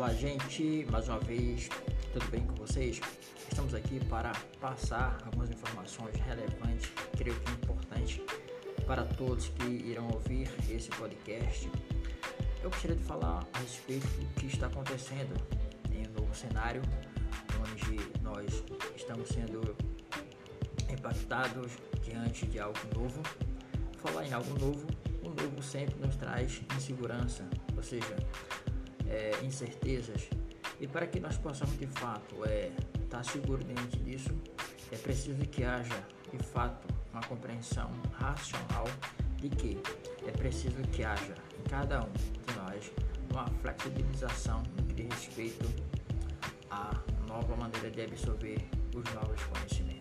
Olá, gente, mais uma vez, tudo bem com vocês? Estamos aqui para passar algumas informações relevantes, creio que importantes para todos que irão ouvir esse podcast. Eu gostaria de falar a respeito do que está acontecendo em um novo cenário, onde nós estamos sendo impactados diante de algo novo. Falar em algo novo, o novo sempre nos traz insegurança, ou seja, é, incertezas. E para que nós possamos de fato é, estar tá seguro diante disso, é preciso que haja de fato uma compreensão racional de que é preciso que haja em cada um de nós uma flexibilização diz respeito à nova maneira de absorver os novos conhecimentos.